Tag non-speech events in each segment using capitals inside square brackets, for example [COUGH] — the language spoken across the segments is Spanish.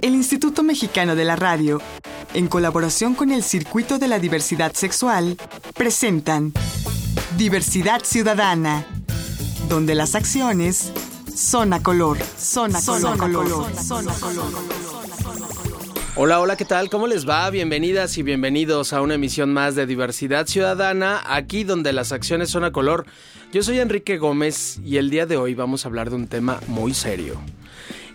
El Instituto Mexicano de la Radio, en colaboración con el Circuito de la Diversidad Sexual, presentan Diversidad Ciudadana, donde las acciones son a color, son a color, color, son a color. Hola, hola, ¿qué tal? ¿Cómo les va? Bienvenidas y bienvenidos a una emisión más de Diversidad Ciudadana, aquí donde las acciones son a color. Yo soy Enrique Gómez y el día de hoy vamos a hablar de un tema muy serio.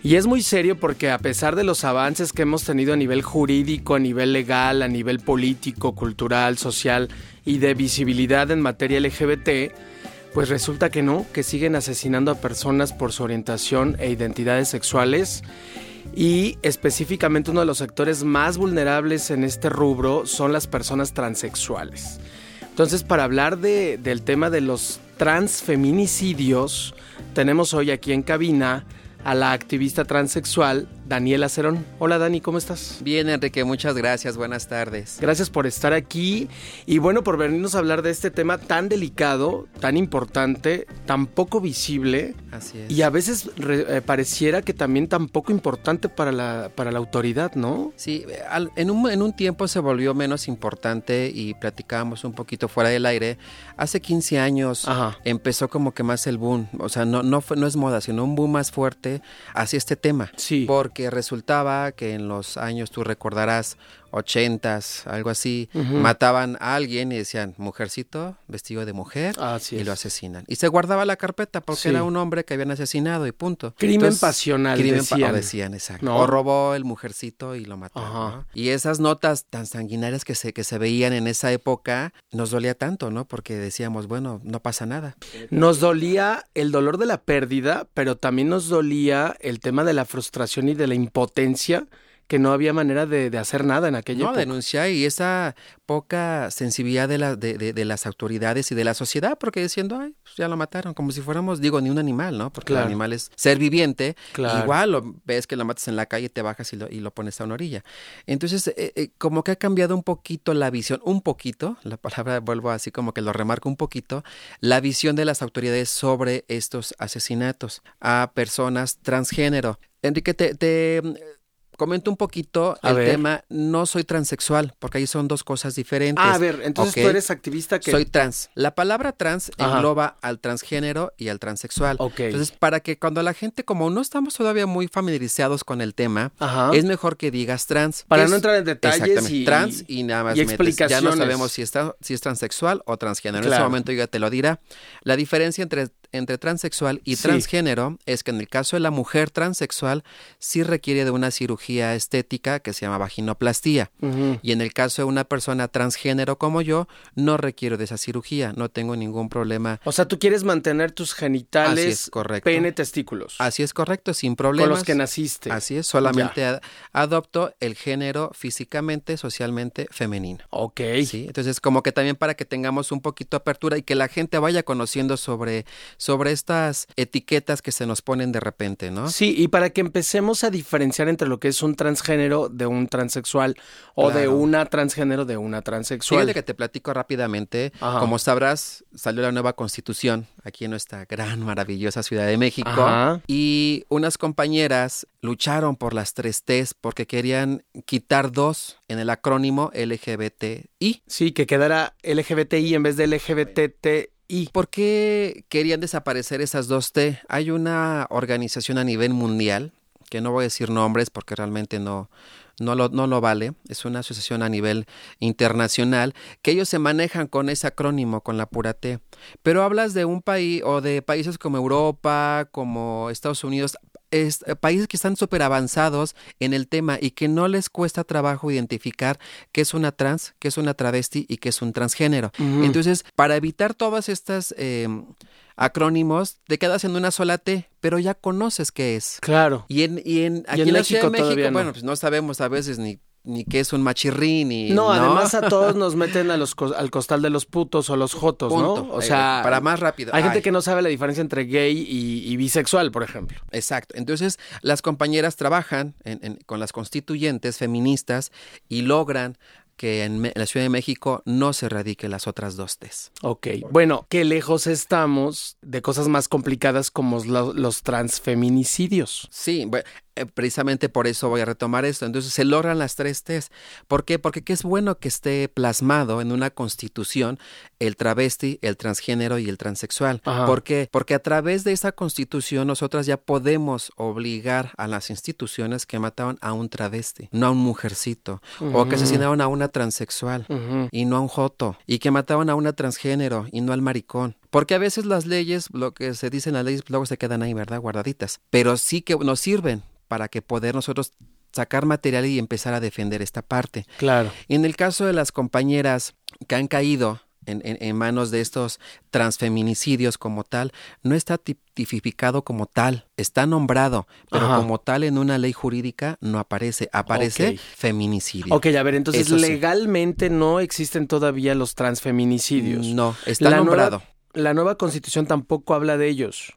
Y es muy serio porque a pesar de los avances que hemos tenido a nivel jurídico, a nivel legal, a nivel político, cultural, social y de visibilidad en materia LGBT, pues resulta que no, que siguen asesinando a personas por su orientación e identidades sexuales y específicamente uno de los sectores más vulnerables en este rubro son las personas transexuales. Entonces, para hablar de, del tema de los transfeminicidios, tenemos hoy aquí en cabina a la activista transexual Daniela Cerón. Hola Dani, ¿cómo estás? Bien, Enrique, muchas gracias, buenas tardes. Gracias por estar aquí y bueno, por venirnos a hablar de este tema tan delicado, tan importante, tan poco visible. Así es. Y a veces re, eh, pareciera que también tan poco importante para la, para la autoridad, ¿no? Sí, al, en, un, en un tiempo se volvió menos importante y platicábamos un poquito fuera del aire. Hace 15 años Ajá. empezó como que más el boom, o sea, no, no, fue, no es moda, sino un boom más fuerte hacia este tema. Sí. Porque resultaba que en los años, tú recordarás, ochentas, algo así, uh -huh. mataban a alguien y decían, mujercito, vestido de mujer, así y es. lo asesinan. Y se guardaba la carpeta porque Sí. era un hombre que habían asesinado y punto. Crimen pasional, crimen decían. o decían, exacto. ¿No? O robó el mujercito y lo mató. Y esas notas tan sanguinarias que se, que se veían en esa época nos dolía tanto, ¿no? Porque decíamos, bueno, no pasa nada. Nos dolía el dolor de la pérdida, pero también nos dolía el tema de la frustración y de la impotencia que no había manera de, de hacer nada en aquella No, época. denunciar y esa poca sensibilidad de, la, de, de, las autoridades y de la sociedad, porque diciendo, ay, pues ya lo mataron, como si fuéramos, digo, ni un animal, ¿no? Porque Claro. el animal es ser viviente, Claro. igual lo ves que lo matas en la calle, te bajas y lo, y lo pones a una orilla. Entonces, eh, eh, como que ha cambiado un poquito la visión, un poquito, la palabra vuelvo así como que lo remarco un poquito, la visión de las autoridades sobre estos asesinatos a personas transgénero. Enrique, te, te comento un poquito A el ver. tema. No soy transexual, porque ahí son dos cosas diferentes. Ah, a ver, entonces tú eres activista que... Soy trans. La palabra trans Ajá. engloba al transgénero y al transexual. Ok. Entonces, para que cuando la gente, como no estamos todavía muy familiarizados con el tema, Ajá. es mejor que digas trans. Para Es- no entrar en detalles Exactamente. y- Trans y nada más y metes. Ya no sabemos si, está, si es transexual o transgénero. En ese momento ya te lo dirá. La diferencia entre, entre transexual y Sí. transgénero es que en el caso de la mujer transexual sí requiere de una cirugía estética que se llama vaginoplastía. Y en el caso de una persona transgénero como yo, no requiero de esa cirugía, no tengo ningún problema. O sea, tú quieres mantener tus genitales, Así es, correcto. pene, testículos. Así es correcto, sin con problemas. los que naciste. Así es, solamente ad- adopto el género físicamente, socialmente femenino. Ok. Sí, entonces como que también para que tengamos un poquito de apertura y que la gente vaya conociendo sobre, sobre estas etiquetas que se nos ponen de repente, ¿no? Sí, y para que empecemos a diferenciar entre lo que es un transgénero de un transexual o de una transgénero de una transexual. Fíjate que te platico rápidamente. Ajá. Como sabrás, salió la nueva constitución aquí en nuestra gran, maravillosa Ciudad de México. Ajá. Y unas compañeras lucharon por las tres T's porque querían quitar dos en el acrónimo LGBTI. Sí, que quedara LGBTI en vez de LGBTI. ¿Por qué querían desaparecer esas dos T? Hay una organización a nivel mundial, que no voy a decir nombres porque realmente no, no lo, no lo vale, es una asociación a nivel internacional, que ellos se manejan con ese acrónimo, con la pura T. Pero hablas de un país o de países como Europa, como Estados Unidos, es, eh, países que están súper avanzados en el tema y que no les cuesta trabajo identificar qué es una trans, qué es una travesti y qué es un transgénero. Entonces, para evitar todas estas eh, acrónimos, te quedas en una sola T, pero ya conoces qué es. Claro. Y en, y en, aquí en en la Ciudad de México México, no. bueno, pues no sabemos a veces ni, ni qué es un machirrín y No, además a todos [LAUGHS] nos meten a los al costal de los putos o los jotos, Punto. ¿no? O Eh, sea, para más rápido. Hay gente que no sabe la diferencia entre gay y, y bisexual, por ejemplo. Exacto. Entonces, las compañeras trabajan en- en- con las constituyentes feministas y logran que en, la Ciudad de México no se radique las otras dos T's. Ok. Bueno, qué lejos estamos de cosas más complicadas como lo- los transfeminicidios. Sí, bueno, eh, precisamente por eso voy a retomar esto. Entonces se logran las tres T's. ¿Por qué? Porque es bueno que esté plasmado en una constitución el travesti, el transgénero y el transexual. ¿Por qué? Porque a través de esa constitución nosotras ya podemos obligar a las instituciones que mataban a un travesti, no a un mujercito, o que asesinaron a una transexual y no a un joto, y que mataban a una transgénero y no al maricón. Porque a veces las leyes, lo que se dice en las leyes, luego se quedan ahí, ¿verdad? Guardaditas. Pero sí que nos sirven para que poder nosotros sacar material y empezar a defender esta parte. Claro. En el caso de las compañeras que han caído en, manos de estos transfeminicidios como tal, no está tipificado como tal, está nombrado, pero como tal en una ley jurídica no aparece, aparece feminicidio. Ok, a ver, entonces legalmente no existen todavía los transfeminicidios. No, está nombrado la nueva constitución tampoco habla de ellos.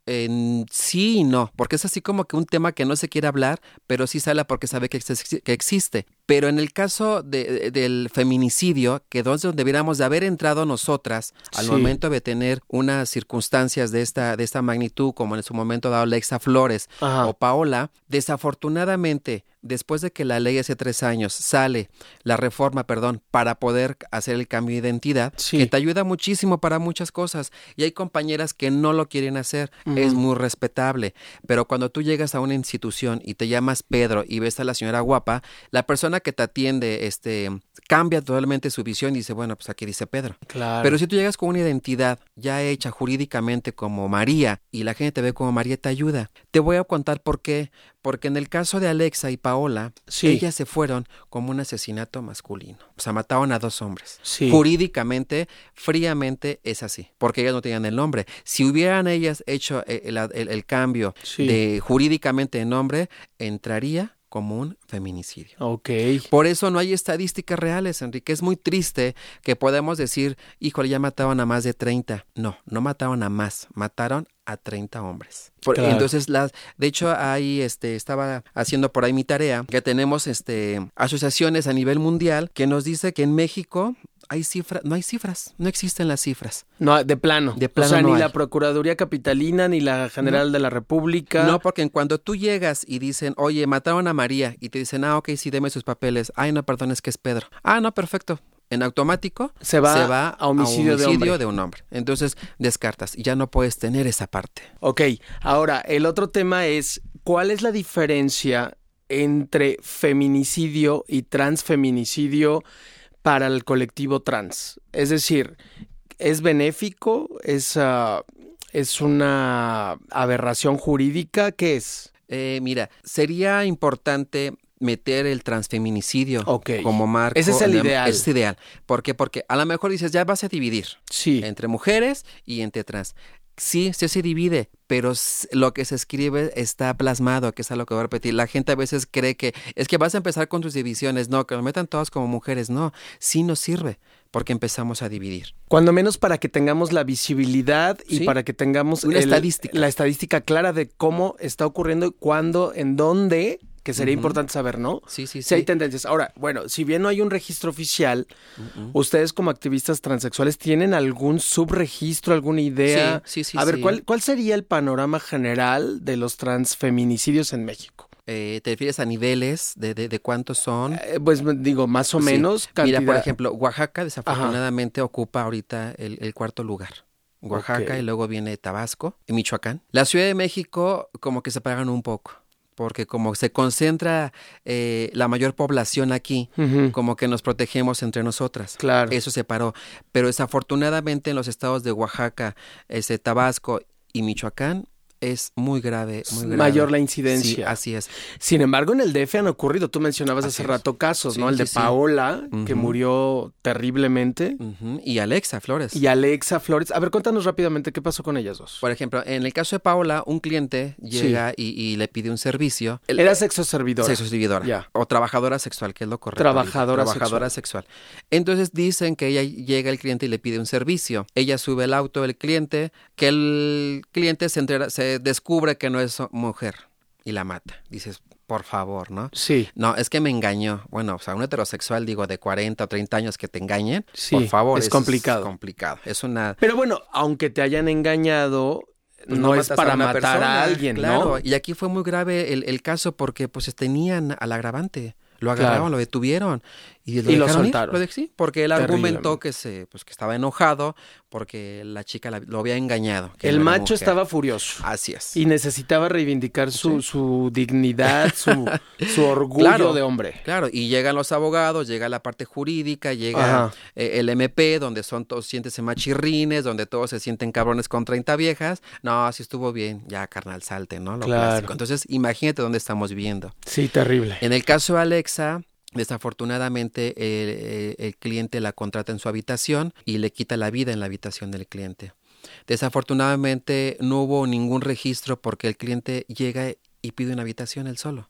sí y no, porque es así como que un tema que no se quiere hablar, pero sí sale porque sabe que, que existe. Pero en el caso de, del feminicidio, que donde debiéramos de haber entrado nosotras al momento de tener unas circunstancias de esta, de esta magnitud, como en su momento dado Alexa Flores o Paola, desafortunadamente después de que la ley hace tres años sale, la reforma, perdón, para poder hacer el cambio de identidad, que te ayuda muchísimo para muchas cosas. Y hay compañeras que no lo quieren hacer, es muy respetable. Pero cuando tú llegas a una institución y te llamas Pedro y ves a la señora guapa, la persona que te atiende, este, cambia totalmente su visión y dice, bueno, pues aquí dice Pedro. Claro. Pero si tú llegas con una identidad ya hecha jurídicamente como María y la gente te ve como María, te ayuda. Te voy a contar por qué. Porque en el caso de Alexa y Paola, ellas se fueron como un asesinato masculino. O sea, mataron a dos hombres. Jurídicamente, fríamente es así, porque ellas no tenían el nombre. Si hubieran ellas hecho eh, el, cambio de jurídicamente de nombre, entraría como un feminicidio. Ok. Por eso no hay estadísticas reales, Enrique. Es muy triste que podamos decir, híjole, ya mataron a más de 30. No, no mataron a más, mataron a 30 hombres. Entonces, las, de hecho, ahí este, estaba haciendo por ahí mi tarea, que tenemos este, asociaciones a nivel mundial que nos dice que en México hay cifras, no hay cifras, no existen las cifras. No, de plano. De plano. O sea, ni la Procuraduría Capitalina, ni la General de la República. No, porque en cuando tú llegas y dicen, oye, mataron a María, y te dicen, ah, ok, sí, deme sus papeles. Ay, no, perdón, es que es Pedro. Ah, no, perfecto. En automático se va, a homicidio, de, un hombre. Entonces descartas y ya no puedes tener esa parte. Ok, ahora el otro tema es, ¿cuál es la diferencia entre feminicidio y transfeminicidio? Para el colectivo trans. Es decir, ¿es benéfico? ¿Es, ah, es una aberración jurídica? ¿Qué es? Eh, mira, sería importante meter el transfeminicidio como marco. Ese es el ideal. Es ideal. ¿Por qué? Porque a lo mejor dices, ya vas a dividir. Sí. Entre mujeres y entre trans. Sí, sí se divide, pero lo que se escribe está plasmado, que es a lo que voy a repetir. La gente a veces cree que es que vas a empezar con tus divisiones, no, que lo metan todas como mujeres, no, sí nos sirve porque empezamos a dividir. Cuando menos para que tengamos la visibilidad y para que tengamos la estadística clara de cómo está ocurriendo, cuándo, en dónde que sería importante saber, ¿no? Sí, sí, sí. Si hay tendencias. Ahora, bueno, si bien no hay un registro oficial, ustedes como activistas transexuales tienen algún subregistro, alguna idea. Sí, sí, sí. A ver, ¿cuál, ¿cuál sería el panorama general de los transfeminicidios en México? Eh, ¿Te refieres a niveles de, de, cuántos son? Eh, pues digo, más o menos. Mira, por ejemplo, Oaxaca desafortunadamente ocupa ahorita el, cuarto lugar. Oaxaca y luego viene Tabasco y Michoacán. La Ciudad de México como que se pagan un poco porque como se concentra eh, la mayor población aquí, como que nos protegemos entre nosotras. Claro. Eso se paró. Pero desafortunadamente en los estados de Oaxaca, este, Tabasco y Michoacán, es muy grave, muy grave. Mayor la incidencia. Sí, así es. Sin embargo, en el DF han ocurrido, tú mencionabas hace rato casos, ¿no? El de Paola, que murió terriblemente. Y Alexa Flores. Y Alexa Flores. A ver, cuéntanos rápidamente qué pasó con ellas dos. Por ejemplo, en el caso de Paola, un cliente llega y, le pide un servicio. Era sexo servidora. Sexo servidora. O trabajadora sexual, que es lo correcto. Trabajadora, trabajadora sexual. Entonces dicen que ella llega el cliente y le pide un servicio. Ella sube el auto del cliente, que el cliente se entera, se descubre que no es mujer y la mata. Dices, por favor, ¿no? Sí. No, es que me engañó. Bueno, o sea, un heterosexual, digo, de 40 o 30 años que te engañen, por favor. Es complicado. Es complicado. Es una... Pero bueno, aunque te hayan engañado, pues no, es para matar a alguien, claro. ¿no? Y aquí fue muy grave el, el caso porque pues tenían al agravante. Lo agarraron, lo detuvieron y lo, Y lo dejaron ir, soltaron. lo de- sí, porque él argumentó que se pues que estaba enojado porque la chica la- lo había engañado. que El macho mujer. estaba furioso. Así es. Y necesitaba reivindicar su, su dignidad, su, [LAUGHS] su orgullo Claro. de hombre. Claro, y llegan los abogados, llega la parte jurídica, llega eh, el MP, donde son todos siéntese machirrines, donde todos se sienten cabrones con 30 viejas. No, así estuvo bien, ya carnal, salte, ¿no? Lo Claro. clásico. Entonces, imagínate dónde estamos viviendo. Sí, terrible. En el caso de Alexa, desafortunadamente el, el- el cliente la contrata en su habitación y le quita la vida en la habitación del cliente. Desafortunadamente no hubo ningún registro porque el cliente llega y pide una habitación él solo.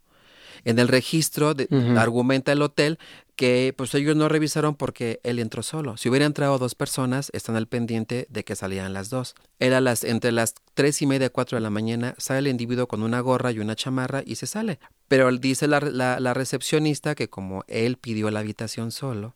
En el registro de- argumenta el hotel que pues ellos no revisaron porque él entró solo. Si hubiera entrado dos personas, están al pendiente de que salieran las dos. Era las entre las tres y media, cuatro de la mañana, sale el individuo con una gorra y una chamarra y se sale. Pero dice la, la- la recepcionista que como él pidió la habitación solo,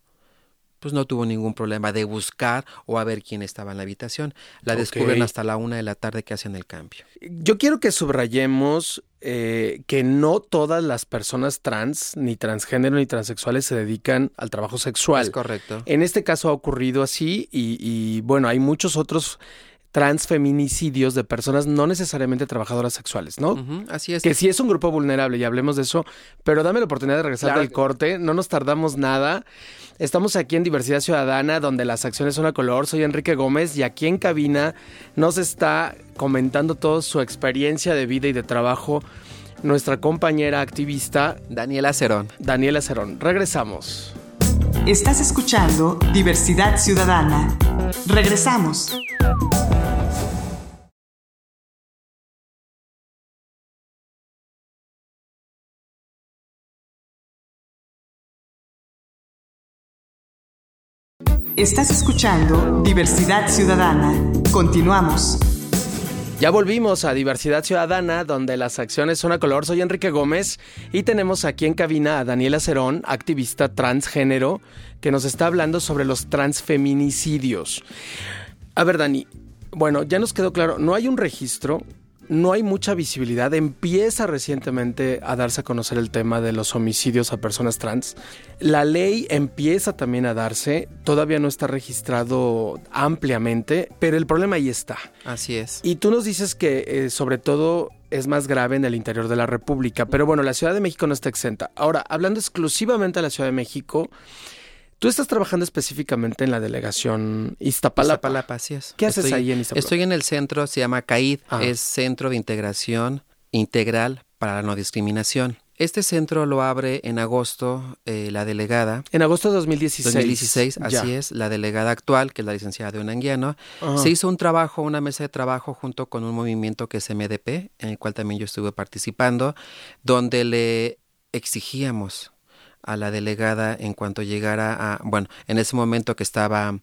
pues no tuvo ningún problema de buscar o a ver quién estaba en la habitación. La descubren hasta la una de la tarde que hacen el cambio. Yo quiero que subrayemos eh, que no todas las personas trans, ni transgénero, ni transexuales se dedican al trabajo sexual. Es correcto. En este caso ha ocurrido así y, y, bueno, hay muchos otros transfeminicidios de personas no necesariamente trabajadoras sexuales, ¿no? Así es. Que sí es un grupo vulnerable y hablemos de eso, pero dame la oportunidad de regresar Claro del corte, no nos tardamos nada. Estamos aquí en Diversidad Ciudadana, donde las acciones son a color. Soy Enrique Gómez y aquí en cabina nos está comentando toda su experiencia de vida y de trabajo nuestra compañera activista Daniela Cerón. Daniela Cerón. Regresamos. Estás escuchando Diversidad Ciudadana. Regresamos. Estás escuchando Diversidad Ciudadana. Continuamos. Ya volvimos a Diversidad Ciudadana, donde las acciones son a color. Soy Enrique Gómez y tenemos aquí en cabina a Daniela Cerón, activista transgénero, que nos está hablando sobre los transfeminicidios. A ver, Dani, bueno, ya nos quedó claro, no hay un registro, no hay mucha visibilidad, empieza recientemente a darse a conocer el tema de los homicidios a personas trans. La ley empieza también a darse, todavía no está registrado ampliamente, pero el problema ahí está. Así es. Y tú nos dices que eh, sobre todo es más grave en el interior de la República, pero bueno, la Ciudad de México no está exenta. Ahora, hablando exclusivamente de la Ciudad de México, tú estás trabajando específicamente en la delegación Iztapalapa. Iztapalapa, así es. ¿Qué haces Estoy- ahí en Iztapalapa? Estoy en el centro, se llama CAID, Ah. es Centro de Integración Integral para la No Discriminación. Este centro lo abre en agosto eh, la delegada. En agosto de 2016. 2016, Ya. así es, la delegada actual, que es la licenciada de Unanguiano, Ajá. se hizo un trabajo, una mesa de trabajo junto con un movimiento que es MDP, en el cual también yo estuve participando, donde le exigíamos a la delegada en cuanto llegara a, bueno, en ese momento que estaba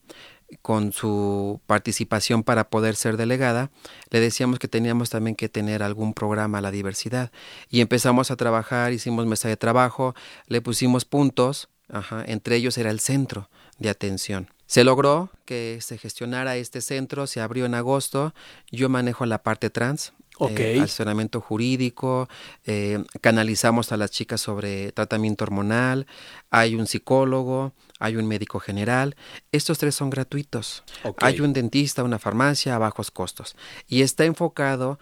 con su participación para poder ser delegada, le decíamos que teníamos también que tener algún programa a la diversidad. Y empezamos a trabajar, hicimos mesa de trabajo, le pusimos puntos, ajá, entre ellos era el centro de atención. Se logró que se gestionara este centro, se abrió en agosto, yo manejo la parte trans, Ok. eh, asesoramiento jurídico, eh, canalizamos a las chicas sobre tratamiento hormonal, hay un psicólogo, hay un médico general, estos tres son gratuitos. Hay un dentista, una farmacia a bajos costos y está enfocado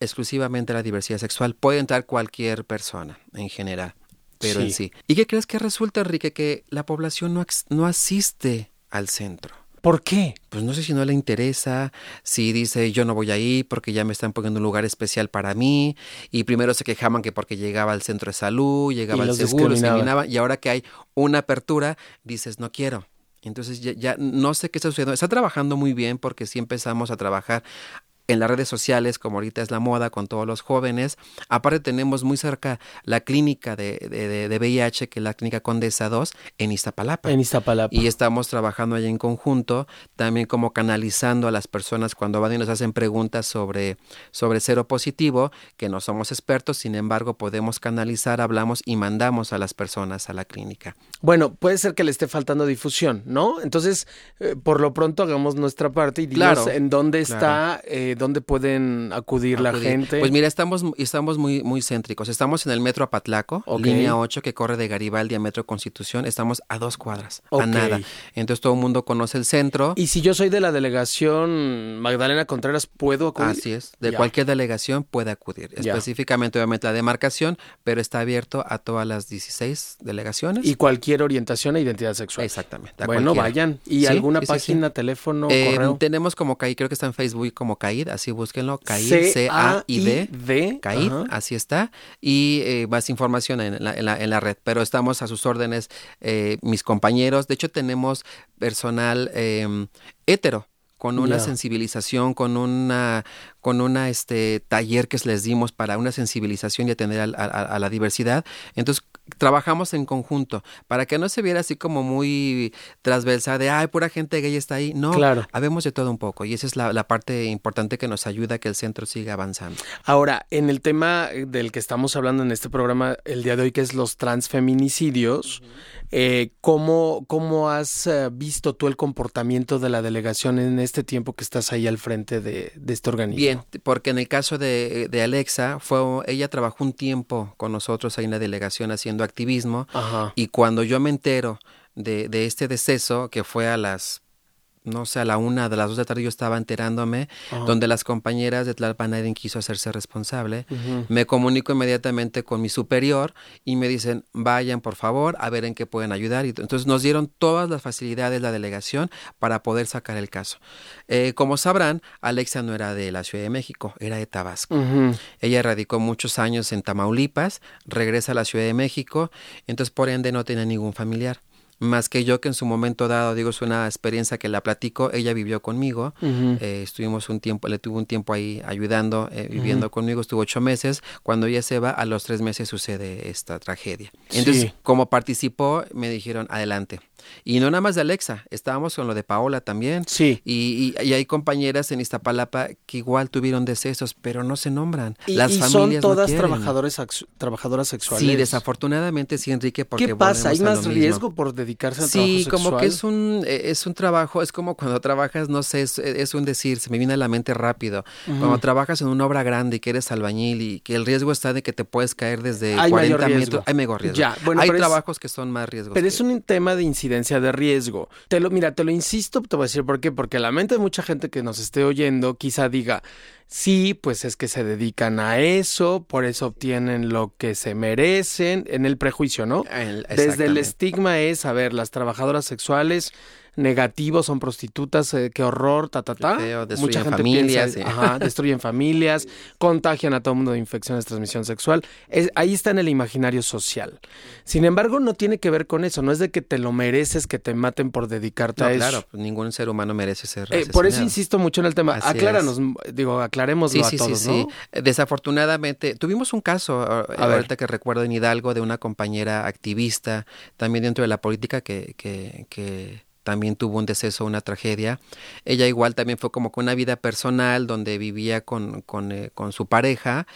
exclusivamente a la diversidad sexual. Puede entrar cualquier persona en general, pero en Sí. ¿Y qué crees que resulta, Enrique? Que la población no, no asiste al centro. ¿Por qué? Pues no sé si no le interesa, si dice yo no voy ahí porque ya me están poniendo un lugar especial para mí, y primero se quejaban que porque llegaba al centro de salud, llegaba al seguro, y ahora que hay una apertura, dices no quiero. Entonces ya, ya no sé qué está sucediendo. Está trabajando muy bien porque sí empezamos a trabajar en las redes sociales, como ahorita es la moda, con todos los jóvenes. Aparte tenemos muy cerca la clínica de, de, de- VIH, que es la clínica Condesa 2, en Iztapalapa. En Iztapalapa. Y estamos trabajando allá en conjunto, también como canalizando a las personas cuando van y nos hacen preguntas sobre, sobre cero positivo, que no somos expertos, sin embargo podemos canalizar, hablamos y mandamos a las personas a la clínica. Bueno, puede ser que le esté faltando difusión, ¿no? Entonces, eh, por lo pronto hagamos nuestra parte y Claro, en dónde claro. está, eh, dónde pueden acudir, la gente? Pues mira, estamos, estamos muy, muy céntricos. Estamos en el metro Apatlaco, línea 8, que corre de Garibaldi a Metro Constitución. Estamos a dos cuadras, a nada. Entonces todo el mundo conoce el centro. Y si yo soy de la delegación Magdalena Contreras, ¿puedo acudir? Así es, de cualquier delegación puede acudir. Específicamente, obviamente, la demarcación, pero está abierto a todas las 16 delegaciones. Y cualquier orientación e identidad sexual. Exactamente. Bueno, vayan. ¿Y alguna página, teléfono, eh, correo? Tenemos como CAID, creo que está en Facebook como CAID, así búsquenlo, CAID, C-A-I-D, CAID, así está. Y eh, más información en la, en, la, red. Pero estamos a sus órdenes, eh, mis compañeros. De hecho, tenemos personal eh, hetero con una sensibilización, con una, con una este taller que les dimos para una sensibilización y atender a, la diversidad. Entonces trabajamos en conjunto para que no se viera así como muy transversal de ay pura gente gay está ahí. No, claro. habemos de todo un poco y esa es la, parte importante que nos ayuda a que el centro siga avanzando. Ahora, en el tema del que estamos hablando en este programa el día de hoy, que es los transfeminicidios, eh, ¿cómo, ¿Cómo has eh, visto tú el comportamiento de la delegación en este tiempo que estás ahí al frente de, este organismo? Bien, porque en el caso de, Alexa, fue, ella trabajó un tiempo con nosotros ahí en la delegación haciendo activismo. Y cuando yo me entero de, de este deceso, que fue a las no sé, a la una de las dos de la tarde yo estaba enterándome, donde las compañeras de Tlalpan quiso hacerse responsable. Me comunico inmediatamente con mi superior y me dicen, vayan por favor a ver en qué pueden ayudar. Y entonces nos dieron todas las facilidades la delegación para poder sacar el caso. Eh, como sabrán, Alexa no era de la Ciudad de México, era de Tabasco. Ella radicó muchos años en Tamaulipas, regresa a la Ciudad de México, entonces por ende no tenía ningún familiar más que yo que en su momento dado, digo, es una experiencia que la platico, ella vivió conmigo, eh, estuvimos un tiempo, le tuve un tiempo ahí ayudando, eh, viviendo conmigo, estuvo ocho meses, cuando ella se va, a los tres meses sucede esta tragedia. Entonces, como participó, me dijeron, adelante. Y no nada más de Alexa, estábamos con lo de Paola también. Sí. Y, y, hay compañeras en Iztapalapa que igual tuvieron decesos, pero no se nombran. Y, Las familias son todas trabajadores trabajadoras sexuales. Sí, desafortunadamente sí, Enrique, porque ¿Qué pasa? ¿Hay más riesgo por dedicarse al sí, trabajo sexual? Sí, como que es un, eh, es un trabajo, es como cuando trabajas, no sé, es, un decir, se me viene a la mente rápido. Cuando trabajas en una obra grande y que eres albañil y que el riesgo está de que te puedes caer desde 40 metros. Hay mejor riesgo. Ya, bueno, hay trabajos que son más riesgos. Pero es un tema de incidencia de riesgo. Te lo, mira, te lo insisto, te voy a decir por qué, porque la mente de mucha gente que nos esté oyendo quizá diga, sí, pues es que se dedican a eso, por eso obtienen lo que se merecen, en el prejuicio, ¿no? Desde el estigma es, a ver, las trabajadoras sexuales negativos, son prostitutas, eh, qué horror, ta, ta, ta. Mucha gente familias, ajá, [LAUGHS] destruyen familias, contagian a todo el mundo de infecciones de transmisión sexual. ahí está en el imaginario social. Sin embargo, no tiene que ver con eso, no es de que te lo mereces que te maten por dedicarte a eso. Claro, pues ningún ser humano merece ser eh, Por eso insisto mucho en el tema. Acláranos, digo, aclarémoslo a todos, sí, sí. Desafortunadamente, tuvimos un caso, a ahorita que recuerdo en Hidalgo, de una compañera activista, también dentro de la política, que, que, que también tuvo un deceso, una tragedia. Ella igual también fue como con una vida personal donde vivía con, con, eh, con su pareja,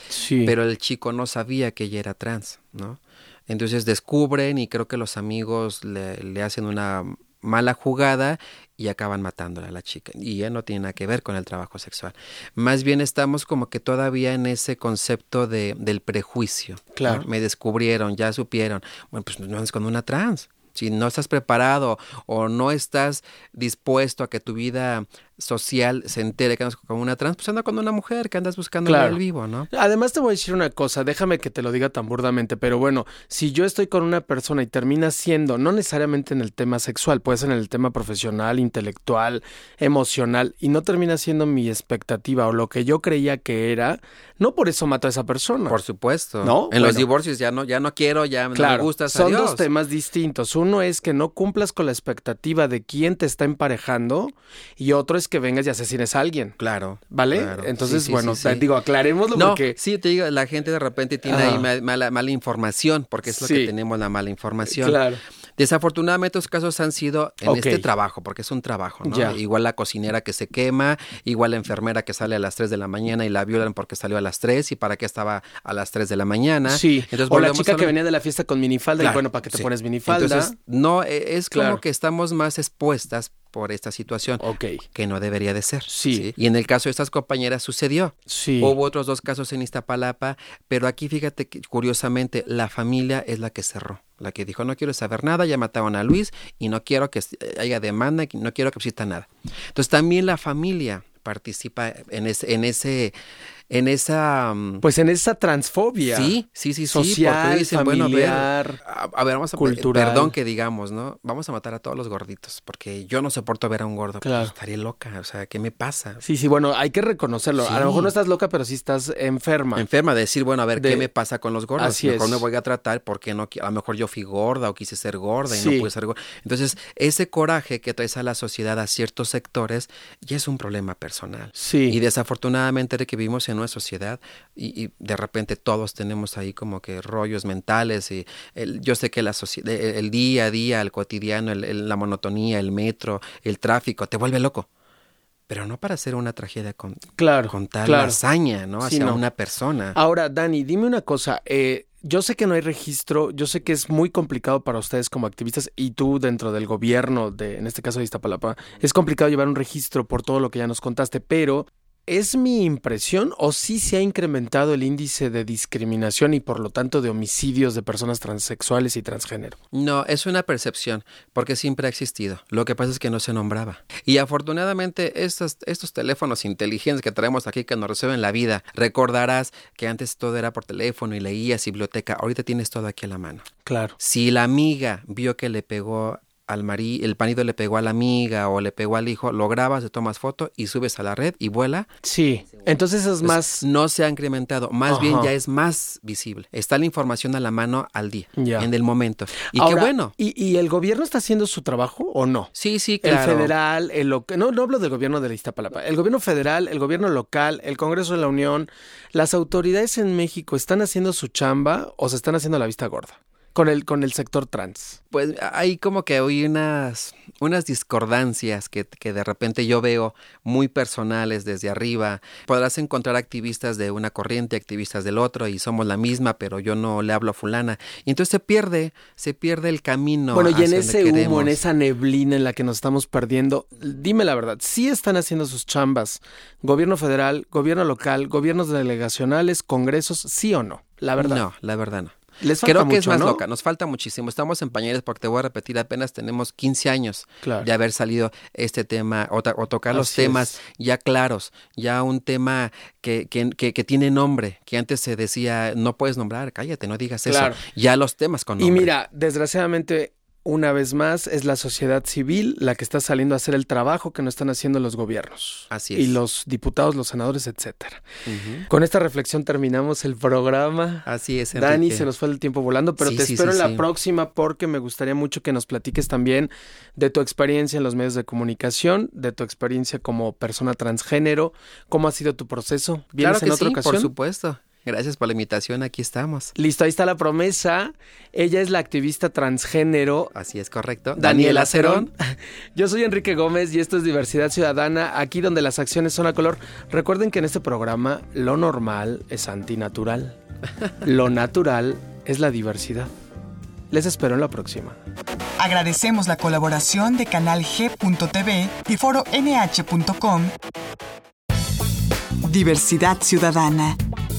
pero el chico no sabía que ella era trans, ¿no? Entonces descubren y creo que los amigos le, le hacen una mala jugada y acaban matándola a la chica. Y ya no tiene nada que ver con el trabajo sexual. Más bien estamos como que todavía en ese concepto de, del prejuicio. Claro. Me descubrieron, ya supieron. Bueno, pues no es con una trans. Si no estás preparado o no estás dispuesto a que tu vida social se entere que andas con una trans, pues anda con una mujer que andas buscando en el vivo, ¿no? Además te voy a decir una cosa, déjame que te lo diga tan burdamente, pero bueno, si yo estoy con una persona y termina siendo, no necesariamente en el tema sexual, puede ser en el tema profesional, intelectual, emocional, y no termina siendo mi expectativa o lo que yo creía que era, no por eso mato a esa persona. Por supuesto. ¿No? En los divorcios ya no, ya no quiero, ya no me gustas. Son dos temas distintos. Uno es que no cumplas con la expectativa de quién te está emparejando, y otro es que vengas y asesines a alguien. Claro. ¿Vale? Entonces, bueno, digo, aclarémoslo no, porque. Sí, te digo, la gente de repente tiene ahí mala, mala información, porque es lo que tenemos, la mala información. Claro. Desafortunadamente los casos han sido en este trabajo, porque es un trabajo, ¿no? Igual la cocinera que se quema, igual la enfermera que sale a las 3 de la mañana y la violan porque salió a las 3 y para qué estaba a las 3 de la mañana. Sí, Entonces, o la chica que venía de la fiesta con minifalda y bueno, ¿para qué te pones minifalda? Entonces, no, e, es como que estamos más expuestas por esta situación. Ok. Que no debería de ser. Sí. Y en el caso de estas compañeras sucedió. Sí. Hubo otros dos casos en Iztapalapa, pero aquí fíjate que curiosamente la familia es la que cerró. La que dijo, no quiero saber nada, ya mataron a Luis y no quiero que haya demanda, no quiero que exista nada. Entonces también la familia participa en ese, en ese en esa... Mm, pues en esa transfobia. Sí, sí, sí, social, dicen, familiar, bueno, a, ver, vamos a... Cultural. Perdón que digamos, ¿no? Vamos a matar a todos los gorditos, porque yo no soporto ver a un gordo. Claro. estaría loca, o sea, ¿qué me pasa? Sí, sí, bueno, hay que reconocerlo. A lo mejor no estás loca, pero sí estás enferma. Enferma, de decir, bueno, a ver, ¿qué me pasa con los gordos? Así mejor es. me voy a tratar porque no, a lo mejor yo fui gorda o quise ser gorda y no pude ser gorda. Entonces, ese coraje que traes a la sociedad, a ciertos sectores, ya es un problema personal. Sí. Y desafortunadamente de que vivimos en una sociedad y, de repente todos tenemos ahí como que rollos mentales y el, yo sé que la el día a día, el cotidiano, el, la monotonía, el metro, el tráfico, te vuelve loco pero no para hacer una tragedia con, claro, con tal hazaña, ¿no? Hacia una persona. Ahora, Dani, dime una cosa. Eh, yo sé que no hay registro, yo sé que es muy complicado para ustedes como activistas y tú dentro del gobierno, de, en este caso de Iztapalapa, es complicado llevar un registro por todo lo que ya nos contaste, pero ¿Es mi impresión o sí se ha incrementado el índice de discriminación y por lo tanto de homicidios de personas transexuales y transgénero? No, es una percepción, porque siempre ha existido. Lo que pasa es que no se nombraba. Y afortunadamente estos, estos teléfonos inteligentes que traemos aquí que nos reciben la vida, recordarás que antes todo era por teléfono y leías biblioteca, ahorita tienes todo aquí a la mano. Claro. Si la amiga vio que le pegó al marí, el panido le pegó a la amiga o le pegó al hijo, lo grabas, le tomas foto y subes a la red y vuela. Sí, entonces es más... No se ha incrementado, más bien ya es más visible. Está la información a la mano al día, en el momento. Y qué bueno. ¿y, el gobierno está haciendo su trabajo o no? Sí, sí, claro. El federal, el local, no, no hablo del gobierno de la Iztapalapa, el gobierno federal, el gobierno local, el Congreso de la Unión, las autoridades en México están haciendo su chamba o se están haciendo la vista gorda con el, con el sector trans? Pues hay como que hay unas, unas discordancias que, que, de repente yo veo muy personales desde arriba. Podrás encontrar activistas de una corriente, activistas del otro, y somos la misma, pero yo no le hablo a fulana. Y entonces se pierde, se pierde el camino. Bueno, y en ese humo, en esa neblina en la que nos estamos perdiendo, dime la verdad, ¿sí están haciendo sus chambas? Gobierno federal, gobierno local, gobiernos delegacionales, congresos, sí o no? La verdad. No, la verdad no. Creo que es más ¿no? loca, nos falta muchísimo. Estamos en pañales porque te voy a repetir, apenas tenemos 15 años de haber salido este tema o, tocar los temas ya claros, ya un tema que, que, que, tiene nombre, que antes se decía no puedes nombrar, cállate, no digas eso. Ya los temas con nombre. Y mira, desgraciadamente una vez más, es la sociedad civil la que está saliendo a hacer el trabajo que no están haciendo los gobiernos. Así es. Y los diputados, los senadores, etcétera. Con esta reflexión terminamos el programa. Así es, Enrique. Dani, se nos fue el tiempo volando, pero te espero en la próxima porque me gustaría mucho que nos platiques también de tu experiencia en los medios de comunicación, de tu experiencia como persona transgénero, cómo ha sido tu proceso. ¿Vienes en otra ocasión? Por supuesto. Gracias por la invitación, aquí estamos. Listo, ahí está la promesa. Ella es la activista transgénero. Así es correcto. Daniela Cerón. [LAUGHS] Yo soy Enrique Gómez y esto es Diversidad Ciudadana, aquí donde las acciones son a color. Recuerden que en este programa lo normal es antinatural. [LAUGHS] Lo natural es la diversidad. Les espero en la próxima. Agradecemos la colaboración de Canal G.tv y Foro NH.com. Diversidad Ciudadana